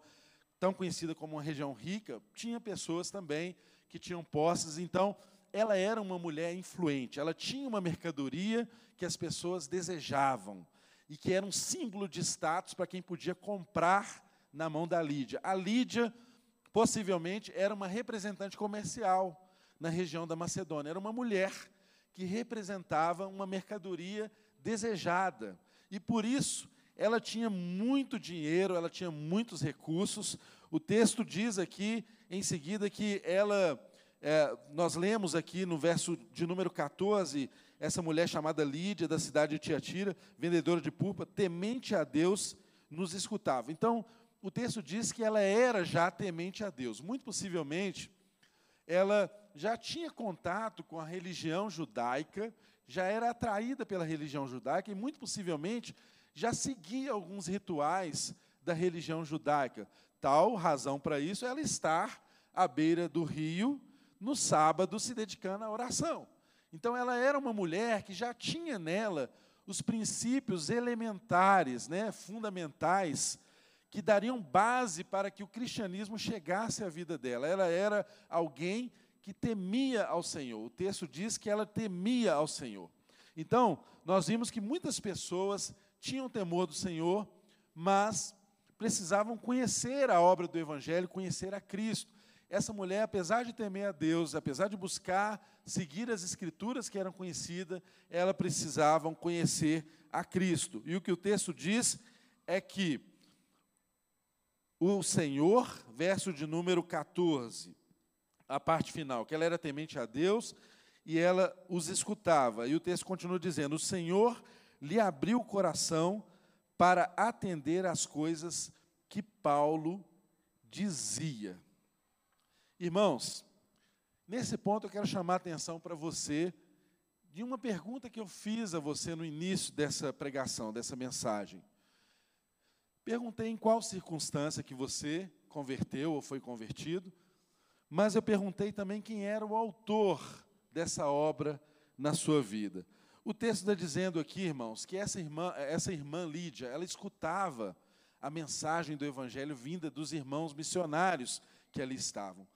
tão conhecida como uma região rica, tinha pessoas também que tinham posses. Então, ela era uma mulher influente, ela tinha uma mercadoria que as pessoas desejavam e que era um símbolo de status para quem podia comprar na mão da Lídia. A Lídia, possivelmente, era uma representante comercial na região da Macedônia. Era uma mulher que representava uma mercadoria desejada. E por isso ela tinha muito dinheiro, ela tinha muitos recursos. O texto diz aqui, em seguida, que ela, é, nós lemos aqui no verso de número 14, essa mulher chamada Lídia, da cidade de Tiatira, vendedora de purpa, temente a Deus, nos escutava. Então, o texto diz que ela era já temente a Deus. Muito possivelmente, ela já tinha contato com a religião judaica, já era atraída pela religião judaica e, muito possivelmente, já seguia alguns rituais da religião judaica. Tal razão para isso é ela estar à beira do rio no sábado se dedicando à oração. Então ela era uma mulher que já tinha nela os princípios elementares, né, fundamentais, que dariam base para que o cristianismo chegasse à vida dela. Ela era alguém que temia ao Senhor. O texto diz que ela temia ao Senhor. Então, nós vimos que muitas pessoas tinham temor do Senhor, mas precisavam conhecer a obra do Evangelho, conhecer a Cristo. Essa mulher, apesar de temer a Deus, apesar de buscar seguir as Escrituras que eram conhecidas, ela precisavam conhecer a Cristo. E o que o texto diz é que o Senhor, verso de número 14, a parte final, que ela era temente a Deus e ela os escutava. E o texto continua dizendo: O Senhor lhe abriu o coração para atender às coisas que Paulo dizia. Irmãos, nesse ponto eu quero chamar a atenção para você de uma pergunta que eu fiz a você no início dessa pregação, dessa mensagem. Perguntei em qual circunstância que você converteu ou foi convertido, mas eu perguntei também quem era o autor dessa obra na sua vida. O texto está dizendo aqui, irmãos, que essa irmã, essa irmã Lídia, ela escutava a mensagem do Evangelho vinda dos irmãos missionários que ali estavam.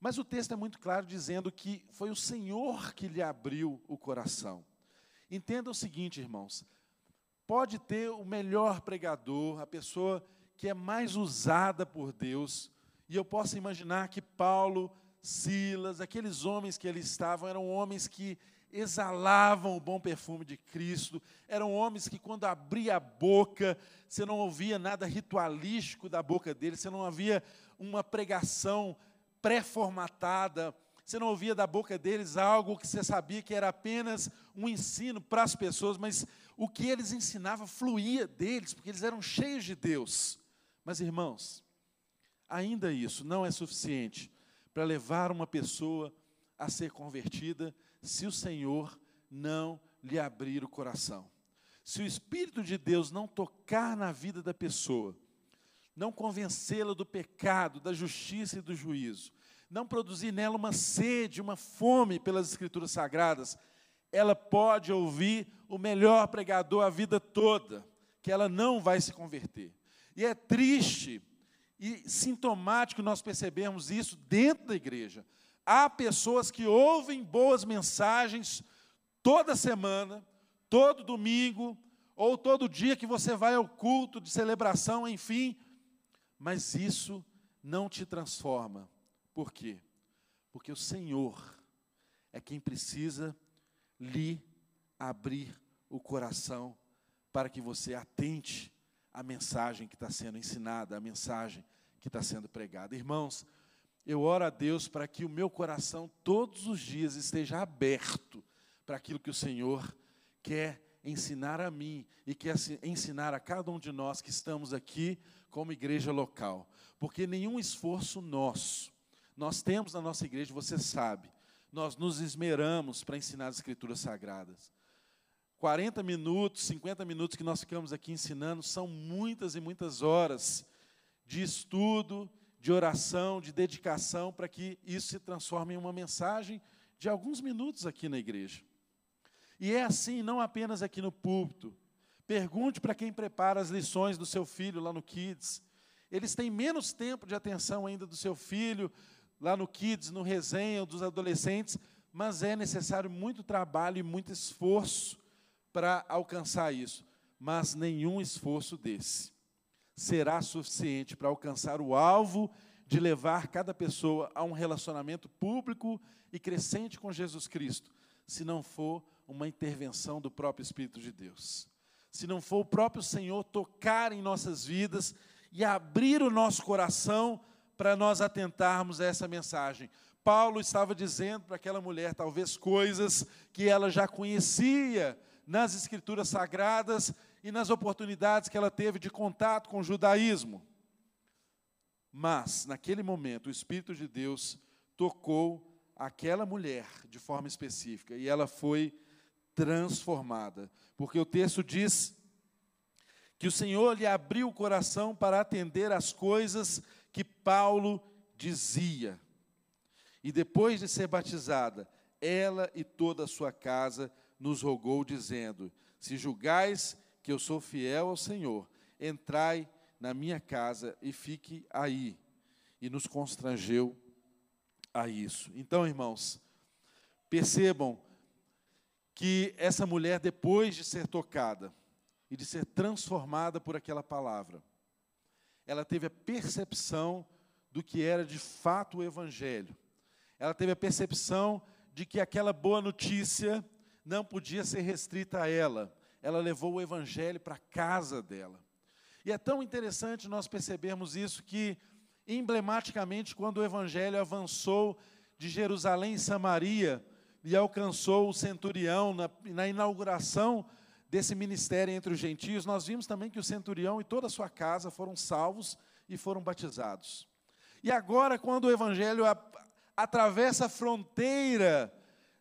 Mas o texto é muito claro dizendo que foi o Senhor que lhe abriu o coração. Entenda o seguinte, irmãos: pode ter o melhor pregador, a pessoa que é mais usada por Deus, e eu posso imaginar que Paulo, Silas, aqueles homens que ali estavam, eram homens que exalavam o bom perfume de Cristo, eram homens que, quando abria a boca, você não ouvia nada ritualístico da boca deles, você não havia uma pregação pré-formatada, você não ouvia da boca deles algo que você sabia que era apenas um ensino para as pessoas, mas o que eles ensinavam fluía deles, porque eles eram cheios de Deus. Mas, irmãos, ainda isso não é suficiente para levar uma pessoa a ser convertida se o Senhor não lhe abrir o coração. Se o Espírito de Deus não tocar na vida da pessoa, não convencê-la do pecado, da justiça e do juízo, não produzir nela uma sede, uma fome pelas Escrituras Sagradas, ela pode ouvir o melhor pregador a vida toda, que ela não vai se converter. E é triste e sintomático nós percebemos isso dentro da igreja. Há pessoas que ouvem boas mensagens toda semana, todo domingo, ou todo dia que você vai ao culto de celebração, enfim, mas isso não te transforma. Por quê? Porque o Senhor é quem precisa lhe abrir o coração para que você atente à mensagem que está sendo ensinada, à mensagem que está sendo pregada. Irmãos, eu oro a Deus para que o meu coração todos os dias esteja aberto para aquilo que o Senhor quer ensinar a mim e quer ensinar a cada um de nós que estamos aqui como igreja local. Porque nenhum esforço nosso, nós temos na nossa igreja, você sabe, nós nos esmeramos para ensinar as escrituras sagradas. 40 minutos, 50 minutos que nós ficamos aqui ensinando são muitas e muitas horas de estudo, de oração, de dedicação, para que isso se transforme em uma mensagem de alguns minutos aqui na igreja. E é assim, não apenas aqui no púlpito. Pergunte para quem prepara as lições do seu filho lá no Kids. Eles têm menos tempo de atenção ainda do seu filho lá no Kids, no resenha dos adolescentes, mas é necessário muito trabalho e muito esforço para alcançar isso. Mas nenhum esforço desse será suficiente para alcançar o alvo de levar cada pessoa a um relacionamento público e crescente com Jesus Cristo, se não for uma intervenção do próprio Espírito de Deus. Se não for o próprio Senhor tocar em nossas vidas e abrir o nosso coração para nós atentarmos a essa mensagem. Paulo estava dizendo para aquela mulher, talvez, coisas que ela já conhecia nas Escrituras Sagradas e nas oportunidades que ela teve de contato com o judaísmo. Mas, naquele momento, o Espírito de Deus tocou aquela mulher de forma específica e ela foi transformada, porque o texto diz que o Senhor lhe abriu o coração para atender às coisas que Paulo dizia. E depois de ser batizada, ela e toda a sua casa nos rogou, dizendo: Se julgais que eu sou fiel ao Senhor. Entrai na minha casa e fique aí. E nos constrangeu a isso. Então, irmãos, percebam que essa mulher, depois de ser tocada e de ser transformada por aquela palavra, ela teve a percepção do que era de fato o Evangelho. Ela teve a percepção de que aquela boa notícia não podia ser restrita a ela, ela levou o evangelho para a casa dela. E é tão interessante nós percebermos isso que, emblematicamente, quando o evangelho avançou de Jerusalém em Samaria e alcançou o centurião na, na inauguração desse ministério entre os gentios, nós vimos também que o centurião e toda a sua casa foram salvos e foram batizados. E agora, quando o evangelho a, atravessa a fronteira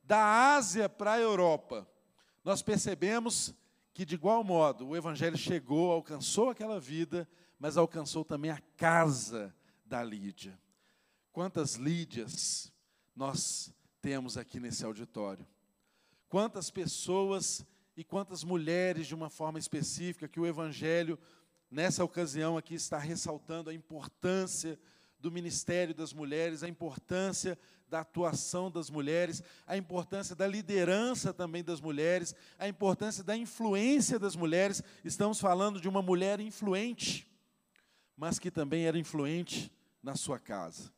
da Ásia para a Europa, nós percebemos que de igual modo o Evangelho chegou, alcançou aquela vida, mas alcançou também a casa da Lídia. Quantas Lídias nós temos aqui nesse auditório? Quantas pessoas e quantas mulheres, de uma forma específica, que o Evangelho, nessa ocasião aqui, está ressaltando a importância do ministério das mulheres, a importância da atuação das mulheres, a importância da liderança também das mulheres, a importância da influência das mulheres. Estamos falando de uma mulher influente, mas que também era influente na sua casa.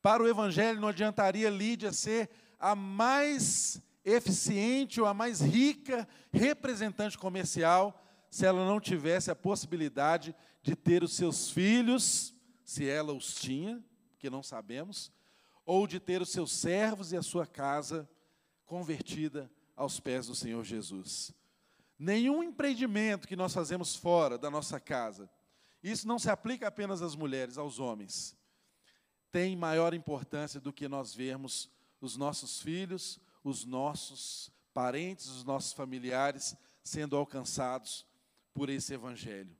Para o evangelho não adiantaria Lídia ser a mais eficiente ou a mais rica representante comercial se ela não tivesse a possibilidade de ter os seus filhos se ela os tinha, que não sabemos, ou de ter os seus servos e a sua casa convertida aos pés do Senhor Jesus. Nenhum empreendimento que nós fazemos fora da nossa casa, isso não se aplica apenas às mulheres, aos homens, tem maior importância do que nós vermos os nossos filhos, os nossos parentes, os nossos familiares sendo alcançados por esse evangelho.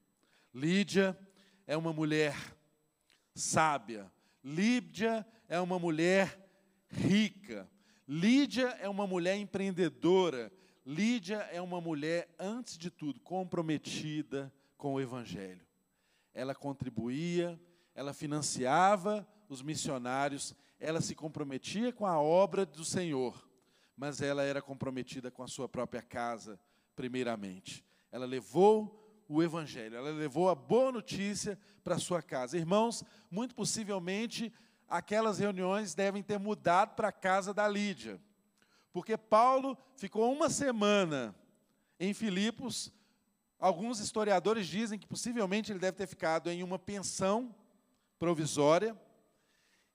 Lídia é uma mulher sábia. Lídia é uma mulher rica. Lídia é uma mulher empreendedora. Lídia é uma mulher, antes de tudo, comprometida com o Evangelho. Ela contribuía, ela financiava os missionários, ela se comprometia com a obra do Senhor, mas ela era comprometida com a sua própria casa, primeiramente. Ela levou o Evangelho, ela levou a boa notícia para sua casa. Irmãos, muito possivelmente aquelas reuniões devem ter mudado para a casa da Lídia, porque Paulo ficou uma semana em Filipos. Alguns historiadores dizem que possivelmente ele deve ter ficado em uma pensão provisória,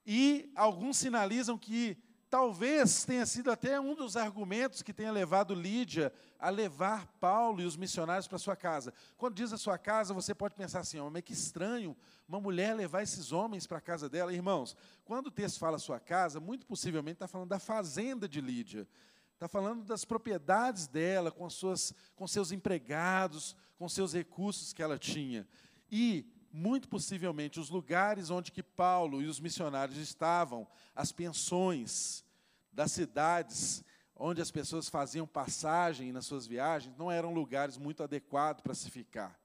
e alguns sinalizam que Talvez tenha sido até um dos argumentos que tenha levado Lídia a levar Paulo e os missionários para sua casa. Quando diz a sua casa, você pode pensar assim: oh, mas que estranho uma mulher levar esses homens para a casa dela. Irmãos, quando o texto fala sua casa, muito possivelmente está falando da fazenda de Lídia. Está falando das propriedades dela, com, suas, com seus empregados, com seus recursos que ela tinha. E muito possivelmente os lugares onde que Paulo e os missionários estavam, as pensões das cidades onde as pessoas faziam passagem nas suas viagens, não eram lugares muito adequados para se ficar.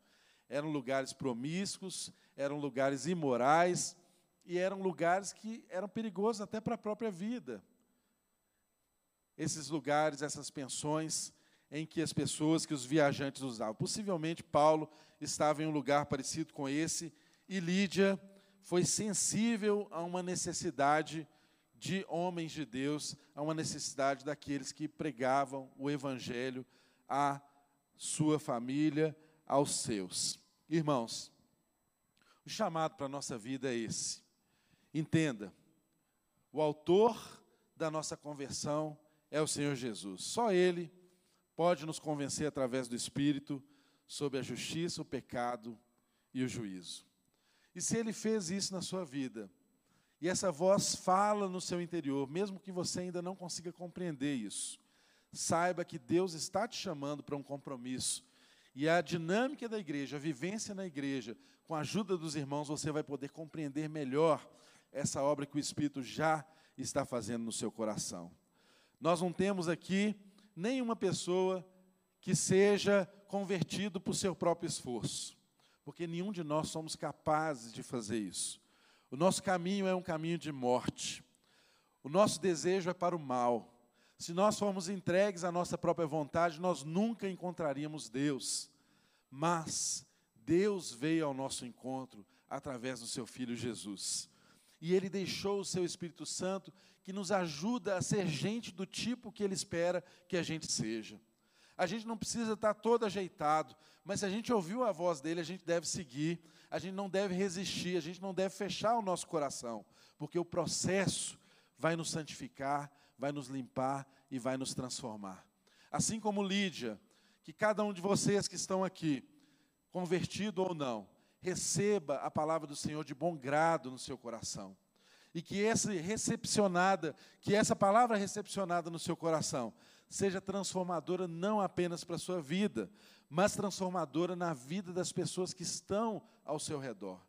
Eram lugares promíscuos, eram lugares imorais e eram lugares que eram perigosos até para a própria vida. Esses lugares, essas pensões, em que as pessoas, que os viajantes usavam. Possivelmente Paulo estava em um lugar parecido com esse, e Lídia foi sensível a uma necessidade de homens de Deus, a uma necessidade daqueles que pregavam o evangelho à sua família, aos seus. Irmãos, o chamado para a nossa vida é esse. Entenda, o autor da nossa conversão é o Senhor Jesus. Só Ele pode nos convencer através do Espírito sobre a justiça, o pecado e o juízo. E se ele fez isso na sua vida, e essa voz fala no seu interior, mesmo que você ainda não consiga compreender isso, saiba que Deus está te chamando para um compromisso. E a dinâmica da igreja, a vivência na igreja, com a ajuda dos irmãos, você vai poder compreender melhor essa obra que o Espírito já está fazendo no seu coração. Nós não temos aqui nenhuma pessoa que seja convertido por seu próprio esforço, porque nenhum de nós somos capazes de fazer isso. O nosso caminho é um caminho de morte. O nosso desejo é para o mal. Se nós formos entregues à nossa própria vontade, nós nunca encontraríamos Deus. Mas Deus veio ao nosso encontro através do seu filho Jesus. E ele deixou o seu Espírito Santo que nos ajuda a ser gente do tipo que Ele espera que a gente seja. A gente não precisa estar todo ajeitado, mas se a gente ouviu a voz dele, a gente deve seguir, a gente não deve resistir, a gente não deve fechar o nosso coração, porque o processo vai nos santificar, vai nos limpar e vai nos transformar. Assim como Lídia, que cada um de vocês que estão aqui, convertido ou não, receba a palavra do Senhor de bom grado no seu coração e que essa recepcionada, que essa palavra recepcionada no seu coração seja transformadora não apenas para a sua vida, mas transformadora na vida das pessoas que estão ao seu redor.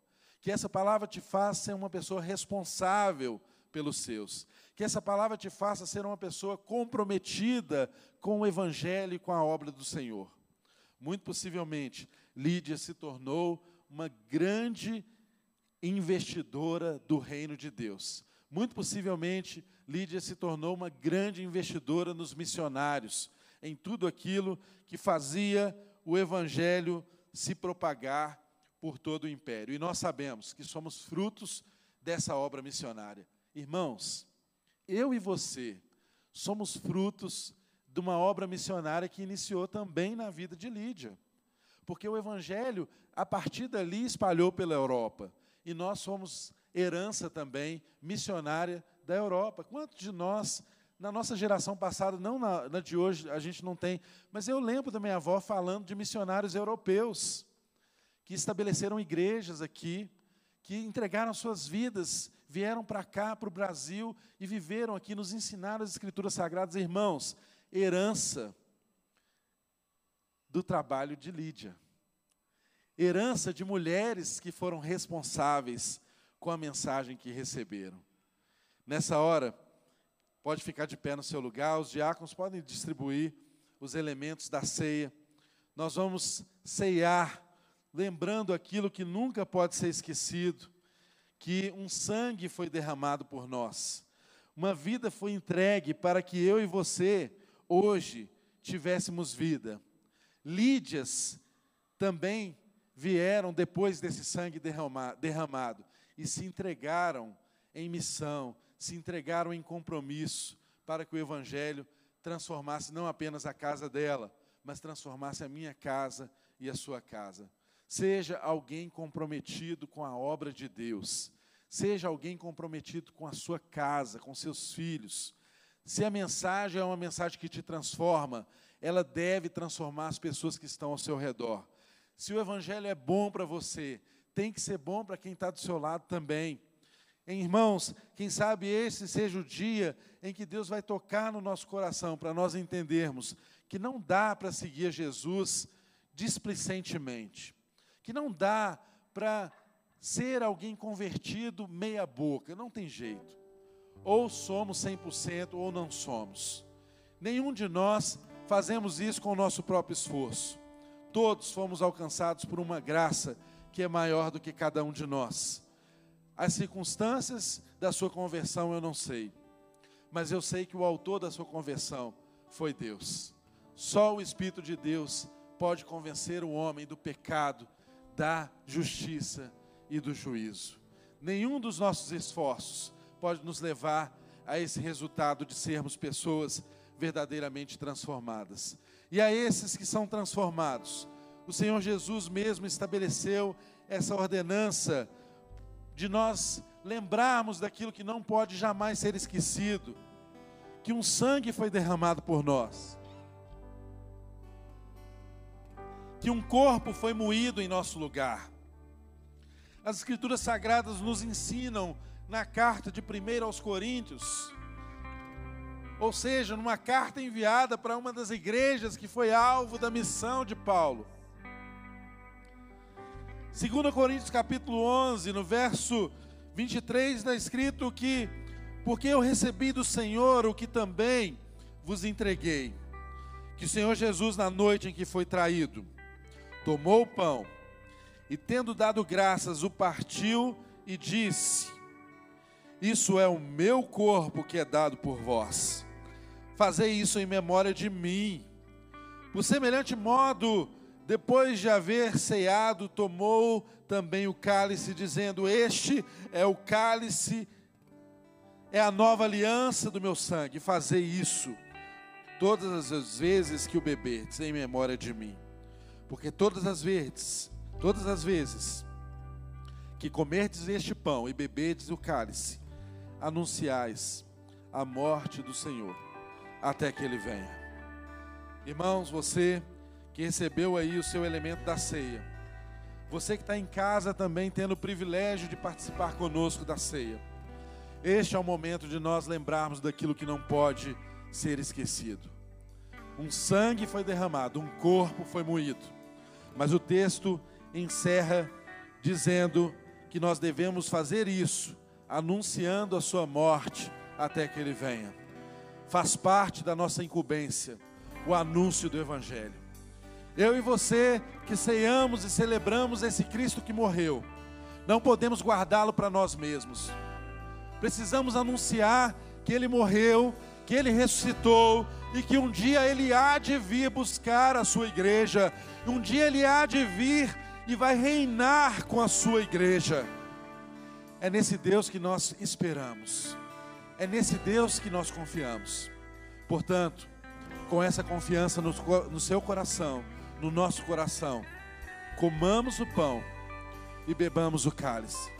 Que essa palavra te faça ser uma pessoa responsável pelos seus. Que essa palavra te faça ser uma pessoa comprometida com o evangelho e com a obra do Senhor. Muito possivelmente, Lídia se tornou uma grande investidora do reino de Deus. Muito possivelmente, Lídia se tornou uma grande investidora nos missionários, em tudo aquilo que fazia o evangelho se propagar por todo o império. E nós sabemos que somos frutos dessa obra missionária. Irmãos, eu e você somos frutos de uma obra missionária que iniciou também na vida de Lídia. Porque o evangelho, a partir dali, espalhou pela Europa. E nós somos herança também missionária da Europa. Quantos de nós, na nossa geração passada, não na, na de hoje, a gente não tem, mas eu lembro da minha avó falando de missionários europeus que estabeleceram igrejas aqui, que entregaram suas vidas, vieram para cá, para o Brasil e viveram aqui, nos ensinaram as Escrituras Sagradas, irmãos, herança do trabalho de Lídia. Herança de mulheres que foram responsáveis com a mensagem que receberam. Nessa hora, pode ficar de pé no seu lugar, os diáconos podem distribuir os elementos da ceia. Nós vamos ceiar, lembrando aquilo que nunca pode ser esquecido, que um sangue foi derramado por nós. Uma vida foi entregue para que eu e você, hoje, tivéssemos vida. Lídias também vieram depois desse sangue derramado e se entregaram em missão, se entregaram em compromisso para que o Evangelho transformasse não apenas a casa dela, mas transformasse a minha casa e a sua casa. Seja alguém comprometido com a obra de Deus, seja alguém comprometido com a sua casa, com seus filhos. Se a mensagem é uma mensagem que te transforma, ela deve transformar as pessoas que estão ao seu redor. Se o Evangelho é bom para você, tem que ser bom para quem está do seu lado também. Irmãos, quem sabe esse seja o dia em que Deus vai tocar no nosso coração para nós entendermos que não dá para seguir Jesus displicentemente, que não dá para ser alguém convertido meia boca, não tem jeito. Ou somos 100% ou não somos. Nenhum de nós fazemos isso com o nosso próprio esforço. Todos fomos alcançados por uma graça que é maior do que cada um de nós. As circunstâncias da sua conversão eu não sei, mas eu sei que o autor da sua conversão foi Deus. Só o Espírito de Deus pode convencer o homem do pecado, da justiça e do juízo. Nenhum dos nossos esforços pode nos levar a esse resultado de sermos pessoas verdadeiramente transformadas. E a esses que são transformados, o Senhor Jesus mesmo estabeleceu essa ordenança de nós lembrarmos daquilo que não pode jamais ser esquecido, que um sangue foi derramado por nós, que um corpo foi moído em nosso lugar. As Escrituras Sagradas nos ensinam na carta de 1 aos Coríntios, ou seja, numa carta enviada para uma das igrejas que foi alvo da missão de Paulo 2 Coríntios capítulo 11, no verso 23, está escrito que, porque eu recebi do Senhor o que também vos entreguei, que o Senhor Jesus, na noite em que foi traído, tomou o pão e, tendo dado graças, o partiu e disse: Isso é o meu corpo que é dado por vós. Fazei isso em memória de mim. Por semelhante modo, depois de haver ceado, tomou também o cálice, dizendo: Este é o cálice, é a nova aliança do meu sangue. Fazei isso todas as vezes que o beberdes, em memória de mim. Porque todas as vezes, todas as vezes que comerdes este pão e beberdes o cálice, anunciais a morte do Senhor, até que ele venha. Irmãos, você que recebeu aí o seu elemento da ceia. Você que está em casa também tendo o privilégio de participar conosco da ceia. Este é o momento de nós lembrarmos daquilo que não pode ser esquecido. Um sangue foi derramado, um corpo foi moído. Mas o texto encerra dizendo que nós devemos fazer isso, anunciando a sua morte até que ele venha. Faz parte da nossa incumbência o anúncio do Evangelho. Eu e você que ceiamos e celebramos esse Cristo que morreu, Não podemos guardá-lo para nós mesmos. Precisamos anunciar que ele morreu, que ele ressuscitou e que um dia ele há de vir buscar a sua igreja. Um dia ele há de vir e vai reinar com a sua igreja. É nesse Deus que nós esperamos. É nesse Deus que nós confiamos. Portanto, com essa confiança no, no seu coração, no nosso coração, comamos o pão e bebamos o cálice.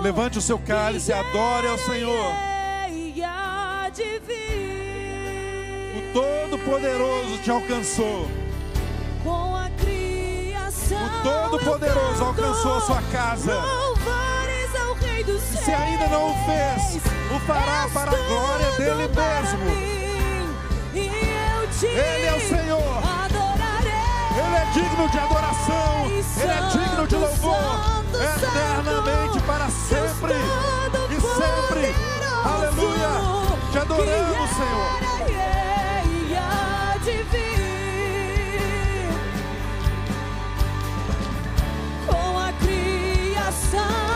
Levante o seu cálice e adore ao Senhor. O Todo-Poderoso te alcançou. O Todo-Poderoso alcançou a sua casa. Se ainda não o fez, o fará para a glória dele mesmo. Ele é o Senhor. Ele é digno de adoração. Ele é digno de louvor. Eternamente para sempre e sempre. Aleluia. Te adoramos, Senhor. Deus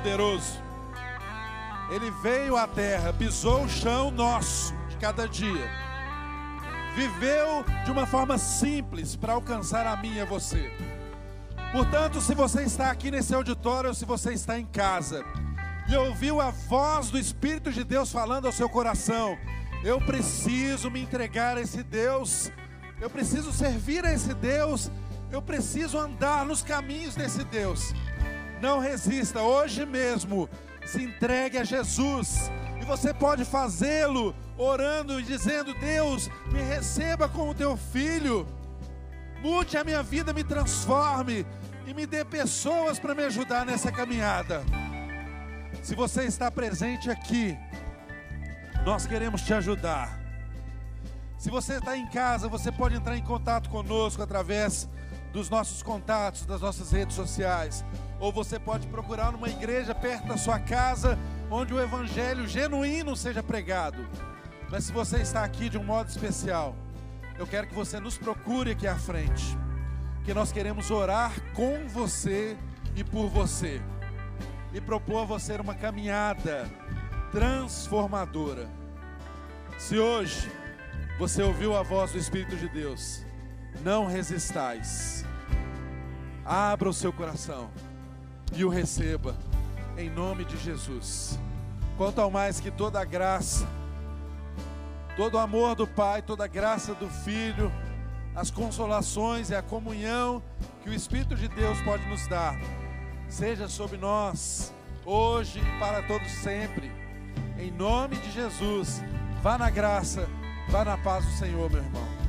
poderoso. Ele veio à terra, pisou o chão nosso de cada dia. Viveu de uma forma simples para alcançar a mim e a você. Portanto, se você está aqui nesse auditório ou se você está em casa e ouviu a voz do Espírito de Deus falando ao seu coração, eu preciso me entregar a esse Deus, eu preciso servir a esse Deus eu preciso andar nos caminhos desse Deus. Não resista, hoje mesmo, se entregue a Jesus. E você pode fazê-lo orando e dizendo: Deus, me receba como teu filho. Mude a minha vida, me transforme e me dê pessoas para me ajudar nessa caminhada. Se você está presente aqui, nós queremos te ajudar. Se você está em casa, você pode entrar em contato conosco através dos nossos contatos, das nossas redes sociais. Ou você pode procurar numa igreja perto da sua casa, onde o evangelho genuíno seja pregado. Mas se você está aqui de um modo especial, eu quero que você nos procure aqui à frente, que nós queremos orar com você e por você, e propor a você uma caminhada transformadora. Se hoje você ouviu a voz do Espírito de Deus, não resistais. Abra o seu coração e o receba em nome de Jesus. Quanto ao mais que toda a graça, todo o amor do Pai, toda a graça do Filho, as consolações e a comunhão que o Espírito de Deus pode nos dar, seja sobre nós, hoje e para todos sempre. Em nome de Jesus, vá na graça, vá na paz do Senhor, meu irmão.